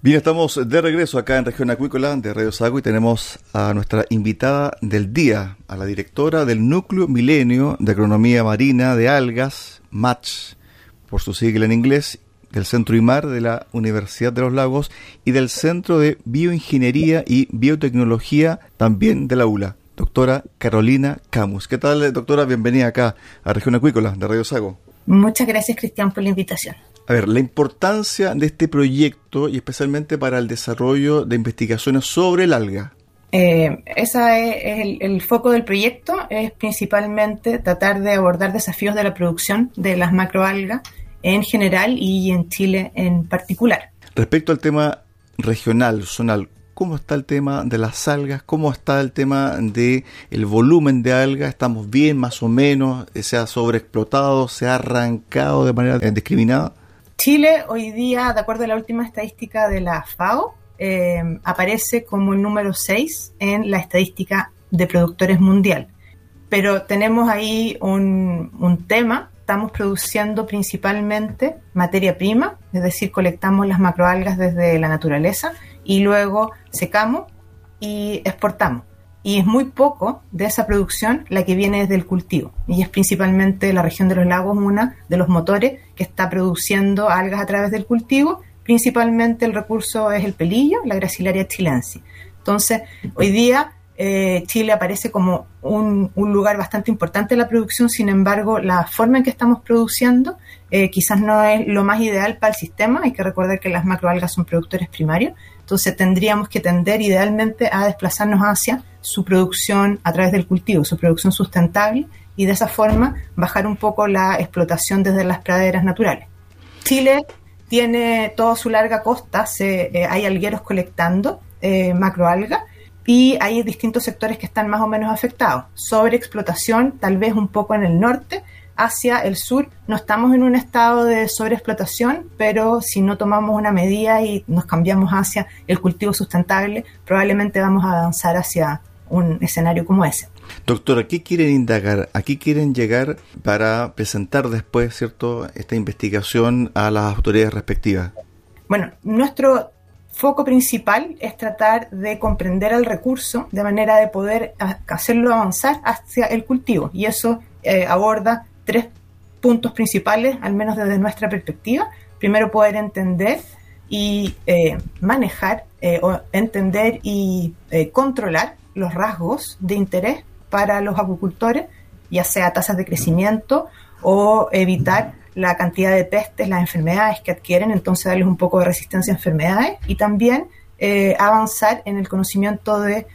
Bien, estamos de regreso acá en Región Acuícola de Radio Sago y tenemos a nuestra invitada del día, a la directora del Núcleo Milenio de Agronomía Marina de Algas, MATCH por su sigla en inglés, del Centro IMAR de la Universidad de los Lagos y del Centro de Bioingeniería y Biotecnología también de la ULA, doctora Carolina Camus. ¿Qué tal, doctora? Bienvenida acá a Región Acuícola de Radio Sago. Muchas gracias, Cristian, por la invitación. A ver, la importancia de este proyecto y especialmente para el desarrollo de investigaciones sobre el alga. Eh, ese es, el, el, foco del proyecto, es principalmente tratar de abordar desafíos de la producción de las macroalgas en general y en Chile en particular. Respecto al tema regional, zonal, ¿cómo está el tema de las algas? ¿Cómo está el tema de el volumen de algas? ¿Estamos bien, más o menos? ¿Se ha sobreexplotado? ¿Se ha arrancado de manera indiscriminada? Chile hoy día, de acuerdo a la última estadística de la FAO, eh, aparece como el número 6 en la estadística de productores mundial. Pero tenemos ahí un, un tema estamos produciendo principalmente materia prima, es decir, colectamos las macroalgas desde la naturaleza y luego secamos y exportamos. Y es muy poco de esa producción la que viene desde el cultivo. Y es principalmente la región de los lagos una de los motores que está produciendo algas a través del cultivo. Principalmente el recurso es el pelillo, la gracilaria chilensis. Entonces, hoy día eh, Chile aparece como un, lugar bastante importante en la producción, sin embargo, la forma en que estamos produciendo eh, quizás no es lo más ideal para el sistema. Hay que recordar que las macroalgas son productores primarios, entonces tendríamos que tender idealmente a desplazarnos hacia su producción a través del cultivo, su producción sustentable y de esa forma bajar un poco la explotación desde las praderas naturales. Chile tiene toda su larga costa, eh, hay algueros colectando eh, macroalgas y hay distintos sectores que están más o menos afectados. Sobreexplotación, tal vez un poco en el norte, hacia el sur no estamos en un estado de sobreexplotación, pero si no tomamos una medida y nos cambiamos hacia el cultivo sustentable, probablemente vamos a avanzar hacia un escenario como ese. Doctora, ¿qué quieren indagar? ¿A qué quieren llegar para presentar después, cierto, esta investigación a las autoridades respectivas? Bueno, nuestro foco principal es tratar de comprender el recurso de manera de poder hacerlo avanzar hacia el cultivo. Y eso eh, aborda tres puntos principales, al menos desde nuestra perspectiva. Primero, poder entender y eh, manejar, eh, o entender y controlar los rasgos de interés para los acuicultores, ya sea tasas de crecimiento o evitar la cantidad de pestes, las enfermedades que adquieren, entonces darles un poco de resistencia a enfermedades y también eh, avanzar en el conocimiento de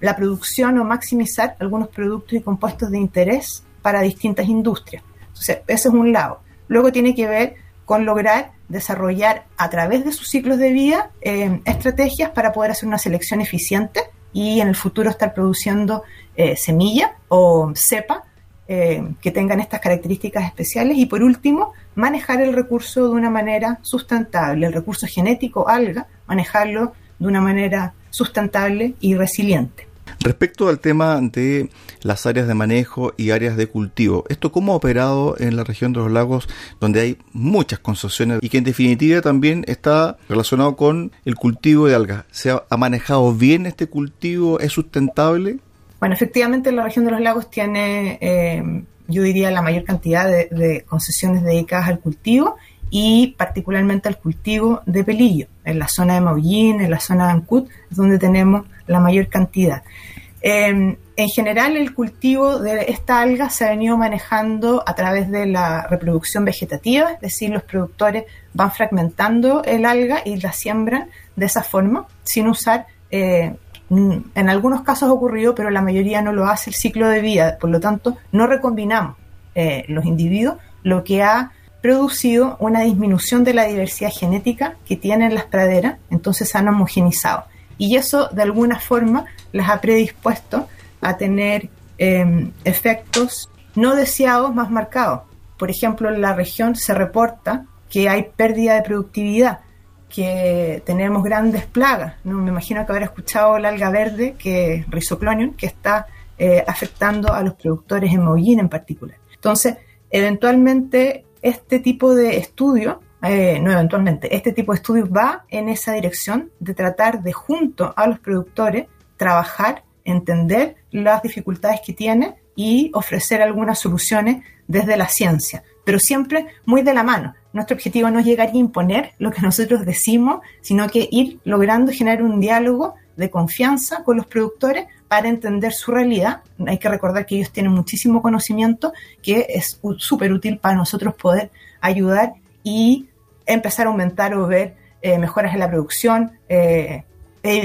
la producción o maximizar algunos productos y compuestos de interés para distintas industrias. Entonces, ese es un lado. Luego tiene que ver con lograr desarrollar a través de sus ciclos de vida eh, estrategias para poder hacer una selección eficiente y en el futuro estar produciendo eh, semilla o cepa eh, que tengan estas características especiales y por último, manejar el recurso de una manera sustentable, el recurso genético alga, manejarlo de una manera sustentable y resiliente. Respecto al tema de las áreas de manejo y áreas de cultivo, ¿esto cómo ha operado en la región de los lagos donde hay muchas concesiones y que en definitiva también está relacionado con el cultivo de algas? ¿Se ha, manejado bien este cultivo? ¿Es sustentable? Bueno, efectivamente la región de los lagos tiene, eh, yo diría, la mayor cantidad de, concesiones dedicadas al cultivo y particularmente al cultivo de pelillo. En la zona de Maullín, en la zona de Ancud, donde tenemos la mayor cantidad. Em, en general, el cultivo de esta alga se ha venido manejando a través de la reproducción vegetativa, es decir, los productores van fragmentando el alga y la siembran de esa forma, sin usar, eh, en algunos casos ha ocurrido, pero la mayoría no lo hace el ciclo de vida, por lo tanto, no recombinamos eh, los individuos, lo que ha producido una disminución de la diversidad genética que tienen las praderas, entonces se han homogenizado y eso de alguna forma las ha predispuesto a tener em, efectos no deseados más marcados. Por ejemplo, en la región se reporta que hay pérdida de productividad, que tenemos grandes plagas. ¿no? Me imagino que habrá escuchado la alga verde, que Rhizoclonium, que está eh, afectando a los productores en Mollín en particular. Entonces, eventualmente este tipo de estudio eh, no eventualmente, este tipo de estudios va en esa dirección de tratar de junto a los productores trabajar, entender las dificultades que tienen y ofrecer algunas soluciones desde la ciencia, pero siempre muy de la mano. Nuestro objetivo no es llegar a imponer lo que nosotros decimos, sino que ir logrando generar un diálogo de confianza con los productores para entender su realidad. Hay que recordar que ellos tienen muchísimo conocimiento que es súper útil para nosotros poder ayudar y empezar a aumentar o ver eh, mejoras en la producción, eh,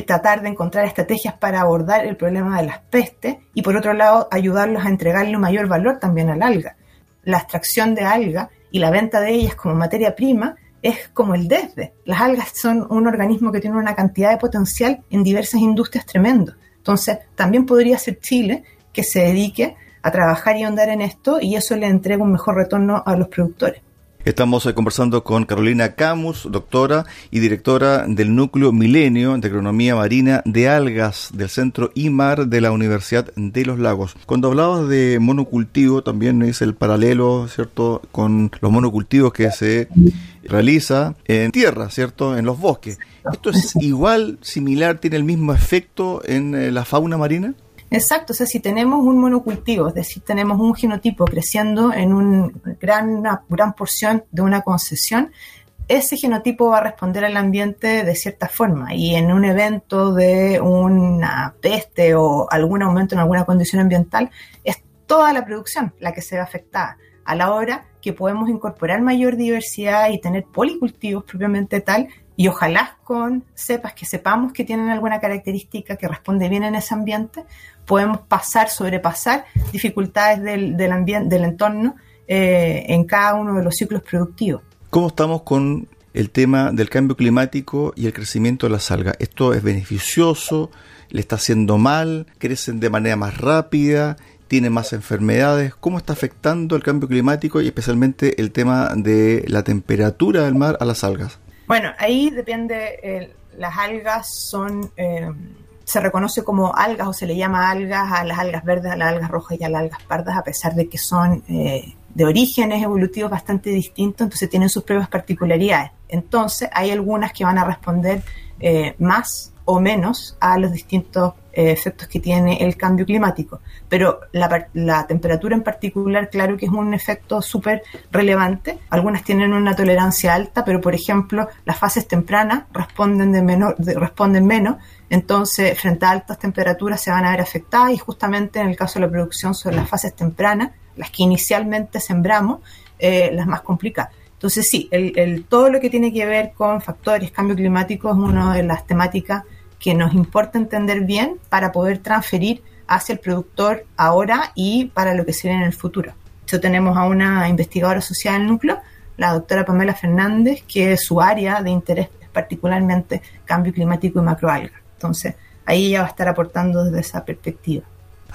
tratar de encontrar estrategias para abordar el problema de las pestes y por otro lado ayudarlos a entregarle un mayor valor también al alga. La extracción de alga y la venta de ellas como materia prima es como el desde. Las algas son un organismo que tiene una cantidad de potencial en diversas industrias tremendo. Entonces, también podría ser Chile que se dedique a trabajar y ahondar en esto y eso le entrega un mejor retorno a los productores. Estamos eh, conversando con Carolina Camus, doctora y directora del Núcleo Milenio de Agronomía Marina de Algas del Centro IMAR de la Universidad de los Lagos. Cuando hablabas de monocultivo, también es el paralelo, ¿cierto?, con los monocultivos que se realiza en tierra, ¿cierto?, en los bosques. ¿Esto es igual, similar, tiene el mismo efecto en eh, la fauna marina? Exacto, o sea, si tenemos un monocultivo, es decir, tenemos un genotipo creciendo en un gran, una gran porción de una concesión, ese genotipo va a responder al ambiente de cierta forma y en un evento de una peste o algún aumento en alguna condición ambiental, es toda la producción la que se ve afectada. A la hora que podemos incorporar mayor diversidad y tener policultivos propiamente tal, y ojalá con cepas que sepamos que tienen alguna característica que responde bien en ese ambiente, podemos pasar, sobrepasar dificultades del, entorno eh, en cada uno de los ciclos productivos. ¿Cómo estamos con el tema del cambio climático y el crecimiento de las algas? ¿Esto es beneficioso? ¿Le está haciendo mal? ¿Crecen de manera más rápida? ¿Tienen más enfermedades? ¿Cómo está afectando el cambio climático y especialmente el tema de la temperatura del mar a las algas? Bueno, ahí depende, eh, las algas son, eh, se reconoce como algas o se le llama algas a las algas verdes, a las algas rojas y a las algas pardas, a pesar de que son eh, de orígenes evolutivos bastante distintos, entonces tienen sus propias particularidades. Entonces, hay algunas que van a responder más o menos a los distintos eh, efectos que tiene el cambio climático. Pero la, temperatura en particular, claro que es un efecto súper relevante. Algunas tienen una tolerancia alta, pero por ejemplo, las fases tempranas responden, de menor, responden menos. Entonces, frente a altas temperaturas se van a ver afectadas y justamente en el caso de la producción son las fases tempranas, las que inicialmente sembramos, eh, las más complicadas. Entonces sí, el, todo lo que tiene que ver con factores, cambio climático es una de las temáticas que nos importa entender bien para poder transferir hacia el productor ahora y para lo que se en el futuro. De tenemos a una investigadora social del núcleo, la doctora Pamela Fernández, que su área de interés es particularmente cambio climático y macroalga. Entonces, ahí ella va a estar aportando desde esa perspectiva.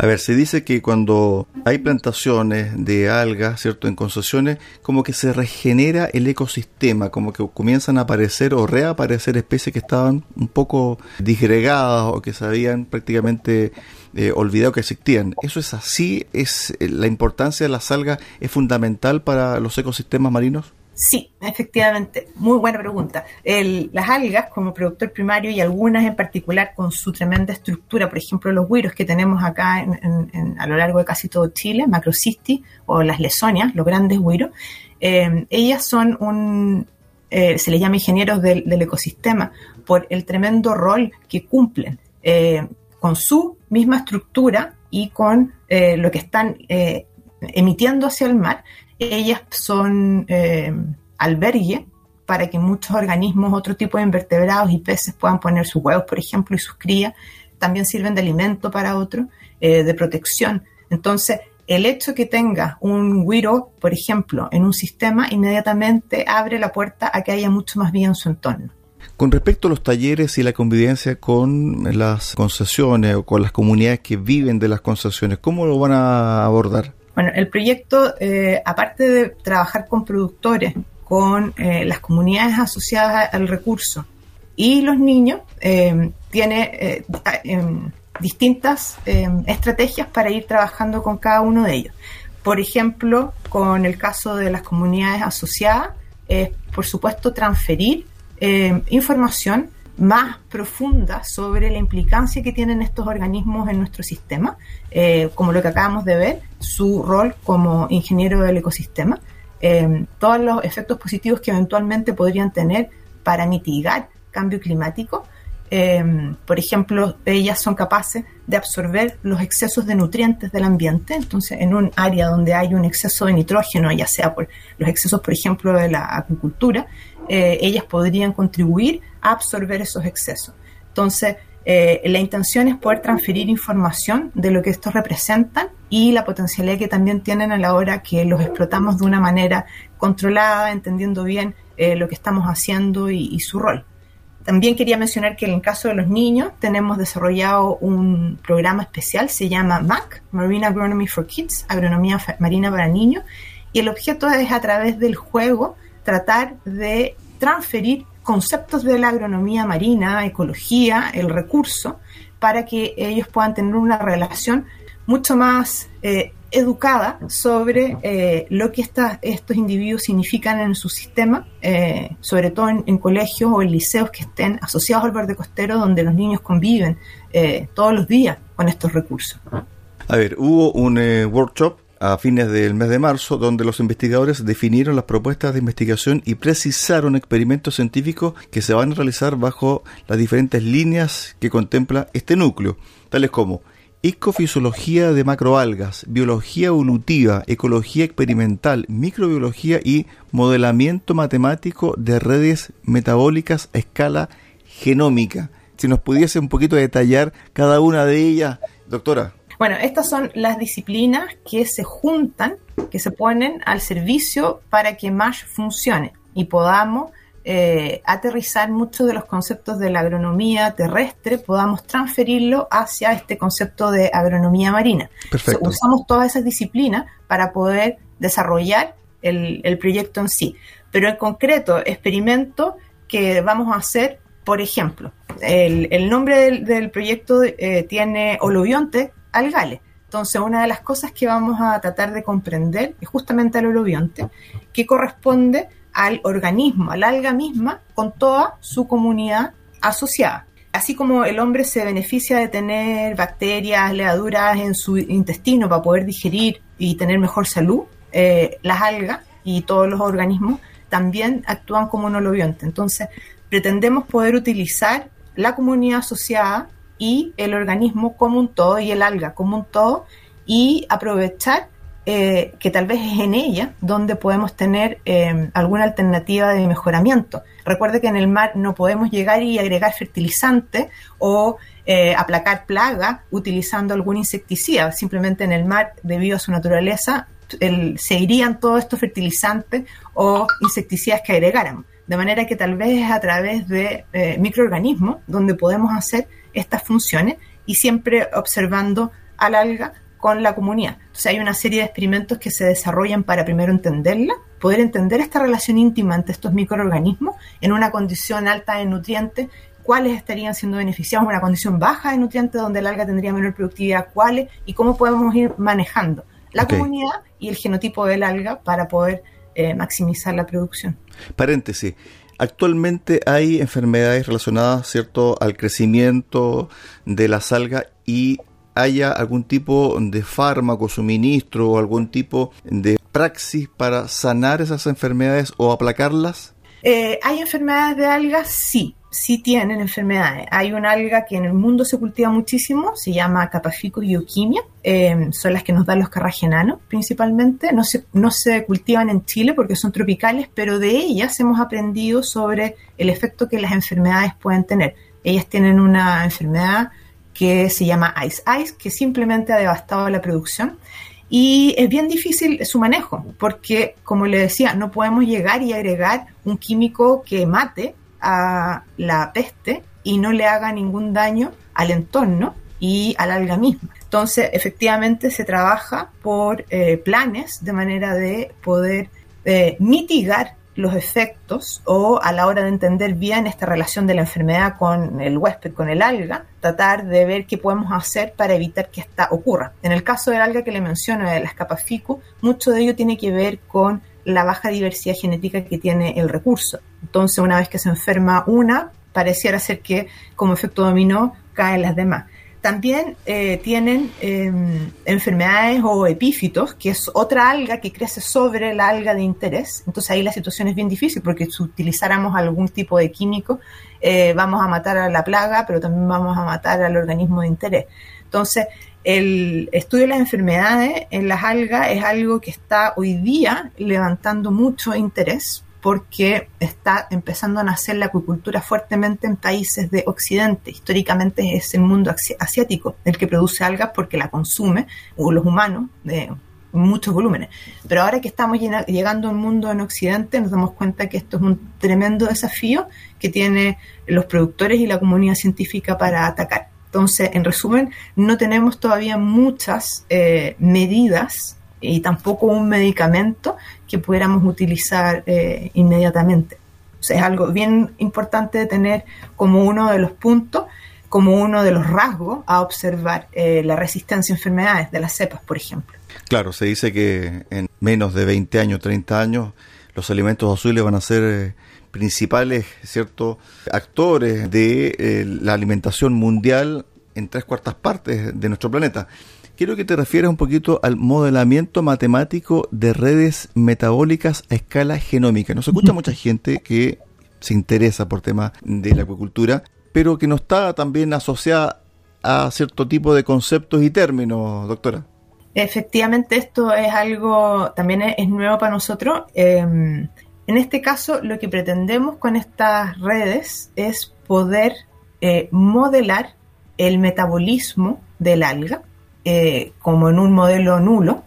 A ver, se dice que cuando hay plantaciones de algas, ¿cierto? En concesiones, como que se regenera el ecosistema, como que comienzan a aparecer o reaparecer especies que estaban un poco disgregadas o que se habían prácticamente eh, olvidado que existían. ¿Eso es así? ¿Es eh, ¿La importancia de las algas es fundamental para los ecosistemas marinos? Sí, efectivamente, muy buena pregunta. las algas como productor primario y algunas en particular con su tremenda estructura, por ejemplo los huiros que tenemos acá a lo largo de casi todo Chile, macrocisti o las lesonias, los grandes huiros, eh, ellas son un, eh, se les llama ingenieros del, ecosistema por el tremendo rol que cumplen eh, con su misma estructura y con lo que están emitiendo hacia el mar ellas son eh, albergue para que muchos organismos, otro tipo de invertebrados y peces puedan poner sus huevos, por ejemplo, y sus crías. También sirven de alimento para otros, eh, de protección. Entonces, el hecho que tenga un guiro, por ejemplo, en un sistema, inmediatamente abre la puerta a que haya mucho más vida en su entorno. Con respecto a los talleres y la convivencia con las concesiones o con las comunidades que viven de las concesiones, ¿cómo lo van a abordar? Bueno, el proyecto, eh, aparte de trabajar con productores, con eh, las comunidades asociadas al recurso y los niños, eh, tiene em, distintas em, estrategias para ir trabajando con cada uno de ellos. Por ejemplo, con el caso de las comunidades asociadas, es por supuesto transferir em, información más profunda sobre la implicancia que tienen estos organismos en nuestro sistema, eh, como lo que acabamos de ver, su rol como ingeniero del ecosistema, eh, todos los efectos positivos que eventualmente podrían tener para mitigar cambio climático. Eh, por ejemplo, ellas son capaces de absorber los excesos de nutrientes del ambiente. Entonces, en un área donde hay un exceso de nitrógeno, ya sea por los excesos, por ejemplo, de la acuicultura, ellas podrían contribuir absorber esos excesos. Entonces, eh, la intención es poder transferir información de lo que estos representan y la potencialidad que también tienen a la hora que los explotamos de una manera controlada, entendiendo bien eh, lo que estamos haciendo y, su rol. También quería mencionar que en el caso de los niños tenemos desarrollado un programa especial, se llama MAC, Marine Agronomy for Kids, Agronomía Marina para Niños, y el objeto es a través del juego tratar de transferir conceptos de la agronomía marina, ecología, el recurso, para que ellos puedan tener una relación mucho más eh, educada sobre eh, lo que estos individuos significan en su sistema, eh, sobre todo en, colegios o en liceos que estén asociados al verde costero, donde los niños conviven todos los días con estos recursos. A ver, hubo un workshop a fines del mes de marzo, donde los investigadores definieron las propuestas de investigación y precisaron experimentos científicos que se van a realizar bajo las diferentes líneas que contempla este núcleo, tales como ecofisiología de macroalgas, biología evolutiva, ecología experimental, microbiología y modelamiento matemático de redes metabólicas a escala genómica. Si nos pudiese un poquito detallar cada una de ellas, doctora. Bueno, estas son las disciplinas que se juntan, que se ponen al servicio para que MASH funcione y podamos eh, aterrizar muchos de los conceptos de la agronomía terrestre, podamos transferirlo hacia este concepto de agronomía marina. usamos todas esas disciplinas para poder desarrollar el, proyecto en sí. Pero en concreto, experimento que vamos a hacer, por ejemplo, el, nombre del, proyecto eh, tiene olobionte, algales. Entonces, una de las cosas que vamos a tratar de comprender es justamente el holobionte, que corresponde al organismo, al alga misma, con toda su comunidad asociada. Así como el hombre se beneficia de tener bacterias, levaduras en su intestino para poder digerir y tener mejor salud, eh, las algas y todos los organismos también actúan como un holobionte. Entonces, pretendemos poder utilizar la comunidad asociada y el organismo como un todo y el alga como un todo y aprovechar eh, que tal vez es en ella donde podemos tener eh, alguna alternativa de mejoramiento. Recuerde que en el mar no podemos llegar y agregar fertilizante o eh, aplacar plaga utilizando algún insecticida. Simplemente en el mar, debido a su naturaleza, se irían todos estos fertilizantes o insecticidas que agregáramos. De manera que tal vez es a través de microorganismos donde podemos hacer estas funciones y siempre observando al alga con la comunidad. Entonces hay una serie de experimentos que se desarrollan para primero entenderla, poder entender esta relación íntima entre estos microorganismos en una condición alta de nutrientes cuáles estarían siendo beneficiados, una condición baja de nutrientes donde el alga tendría menor productividad, cuáles y cómo podemos ir manejando la comunidad y el genotipo del alga para poder eh, maximizar la producción. Paréntesis. Actualmente hay enfermedades relacionadas, ¿cierto?, al crecimiento de las algas y haya algún tipo de fármaco, suministro o algún tipo de praxis para sanar esas enfermedades o aplacarlas? Eh, ¿Hay enfermedades de algas? Sí, sí tienen enfermedades. Hay una alga que en el mundo se cultiva muchísimo, se llama Capaficus euquimia, eh, son las que nos dan los carragenanos principalmente. No se, no se cultivan en Chile porque son tropicales, pero de ellas hemos aprendido sobre el efecto que las enfermedades pueden tener. Ellas tienen una enfermedad que se llama Ice Ice, que simplemente ha devastado la producción. Y es bien difícil su manejo, porque, como le decía, no podemos llegar y agregar un químico que mate a la peste y no le haga ningún daño al entorno y al alga misma. Entonces, efectivamente, se trabaja por eh, planes de manera de poder eh, mitigar los efectos o a la hora de entender bien esta relación de la enfermedad con el huésped, con el alga, tratar de ver qué podemos hacer para evitar que esta ocurra. En el caso del alga que le menciono, de las capas mucho de ello tiene que ver con la baja diversidad genética que tiene el recurso. Entonces, una vez que se enferma una, pareciera ser que como efecto dominó caen las demás. También eh, tienen em, enfermedades o epífitos, que es otra alga que crece sobre la alga de interés. Entonces ahí la situación es bien difícil porque si utilizáramos algún tipo de químico, eh, vamos a matar a la plaga, pero también vamos a matar al organismo de interés. Entonces, el estudio de las enfermedades en las algas es algo que está hoy día levantando mucho interés porque está empezando a nacer la acuicultura fuertemente en países de Occidente. Históricamente es el mundo asiático el que produce algas porque la consume, o los humanos, de muchos volúmenes. Pero ahora que estamos llegando a un mundo en Occidente, nos damos cuenta que esto es un tremendo desafío que tiene los productores y la comunidad científica para atacar. Entonces, en resumen, no tenemos todavía muchas eh, medidas y tampoco un medicamento que pudiéramos utilizar eh, inmediatamente. Es algo bien importante de tener como uno de los puntos, como uno de los rasgos a observar eh, la resistencia a enfermedades de las cepas, por ejemplo. Claro, se dice que en menos de 20 años, 30 años, los alimentos azules van a ser eh, principales cierto, actores de la alimentación mundial en tres cuartas partes de nuestro planeta quiero que te refieras un poquito al modelamiento matemático de redes metabólicas a escala genómica. Nos escucha mucha gente que se interesa por temas de la acuicultura, pero que no está también asociada a cierto tipo de conceptos y términos, doctora. Efectivamente, esto es algo también es, nuevo para nosotros. Em, en este caso, lo que pretendemos con estas redes es poder eh, modelar el metabolismo del alga eh, como en un modelo nulo.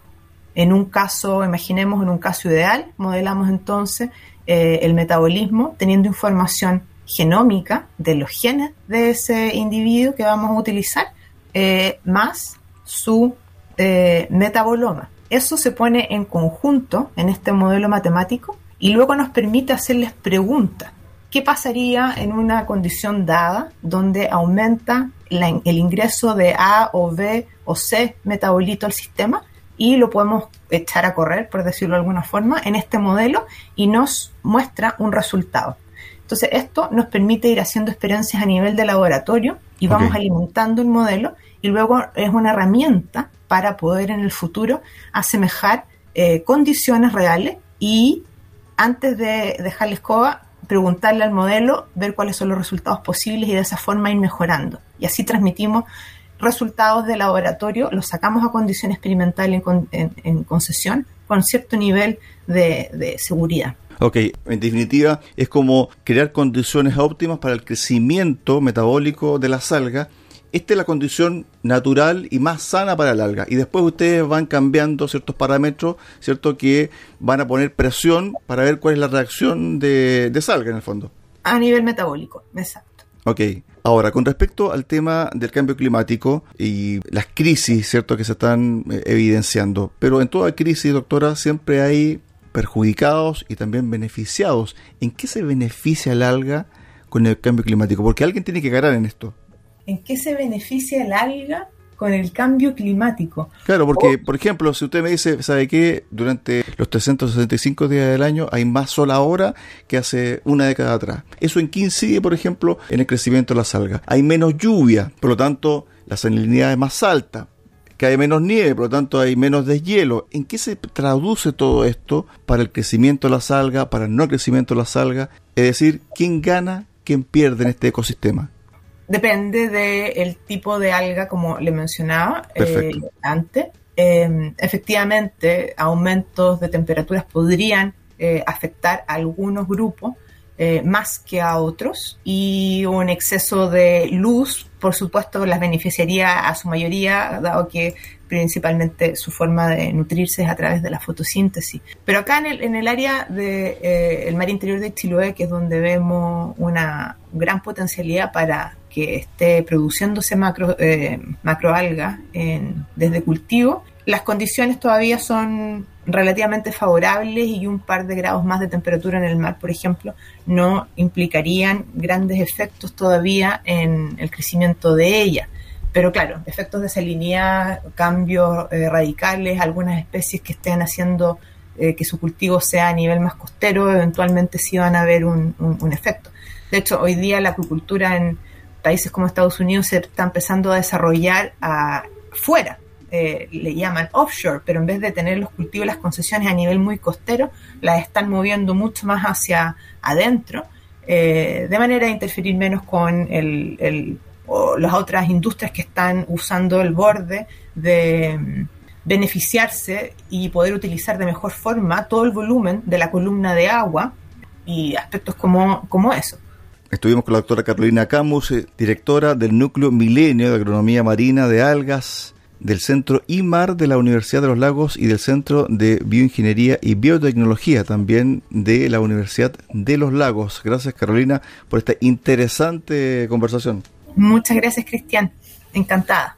En un caso, imaginemos en un caso ideal, modelamos entonces eh, el metabolismo teniendo información genómica de los genes de ese individuo que vamos a utilizar, eh, más su metaboloma. Eso se pone en conjunto en este modelo matemático y luego nos permite hacerles preguntas. ¿Qué pasaría en una condición dada donde aumenta el ingreso de A o B o C metabolito al sistema y lo podemos echar a correr, por decirlo de alguna forma, en este modelo y nos muestra un resultado. Entonces, esto nos permite ir haciendo experiencias a nivel de laboratorio y vamos alimentando el modelo y luego es una herramienta para poder en el futuro asemejar eh, condiciones reales y antes de dejar la escoba, preguntarle al modelo, ver cuáles son los resultados posibles y de esa forma ir mejorando. Y así transmitimos resultados de laboratorio, los sacamos a condición experimental en, concesión con cierto nivel de, seguridad. Ok, en definitiva es como crear condiciones óptimas para el crecimiento metabólico de la algas. Esta es la condición natural y más sana para el alga. Y después ustedes van cambiando ciertos parámetros, ¿cierto? Que van a poner presión para ver cuál es la reacción de, de salga en el fondo. A nivel metabólico, exacto. Ok. Ahora, con respecto al tema del cambio climático y las crisis, ¿cierto?, que se están eh, evidenciando. Pero en toda crisis, doctora, siempre hay perjudicados y también beneficiados. ¿En qué se beneficia el alga con el cambio climático? Porque alguien tiene que ganar en esto. ¿En qué se beneficia el alga con el cambio climático? Claro, porque, por ejemplo, si usted me dice, ¿sabe qué? Durante los 365 días del año hay más sol ahora que hace una década atrás. ¿Eso en qué incide, por ejemplo, en el crecimiento de las algas? Hay menos lluvia, por lo tanto, la salinidad es más alta que hay menos nieve, por lo tanto hay menos deshielo. ¿En qué se traduce todo esto para el crecimiento de las algas, para el no crecimiento de las algas? Es decir, ¿quién gana, quién pierde en este ecosistema? Depende del tipo de alga, como le mencionaba eh, antes. Em, efectivamente, aumentos de temperaturas podrían eh, afectar a algunos grupos eh, más que a otros y un exceso de luz, por supuesto, las beneficiaría a su mayoría, dado que principalmente su forma de nutrirse es a través de la fotosíntesis. Pero acá en el, en el área del de, el mar interior de Chiloé, que es donde vemos una gran potencialidad para que esté produciéndose macro, eh, macroalga en, desde cultivo, las condiciones todavía son relativamente favorables y un par de grados más de temperatura en el mar, por ejemplo, no implicarían grandes efectos todavía en el crecimiento de ella. Pero claro, efectos de salinidad, cambios eh, radicales, algunas especies que estén haciendo eh, que su cultivo sea a nivel más costero, eventualmente sí van a haber un, efecto. De hecho, hoy día la acuicultura en, países como Estados Unidos se está empezando a desarrollar afuera, eh, le llaman offshore, pero en vez de tener los cultivos y las concesiones a nivel muy costero, las están moviendo mucho más hacia adentro, eh, de manera de interferir menos con el, o las otras industrias que están usando el borde de mm, beneficiarse y poder utilizar de mejor forma todo el volumen de la columna de agua y aspectos como eso. Estuvimos con la doctora Carolina Camus, eh, directora del Núcleo Milenio de Agronomía Marina de Algas del Centro IMAR de la Universidad de los Lagos y del Centro de Bioingeniería y Biotecnología también de la Universidad de los Lagos. Gracias Carolina por esta interesante conversación. Muchas gracias Cristian, encantada.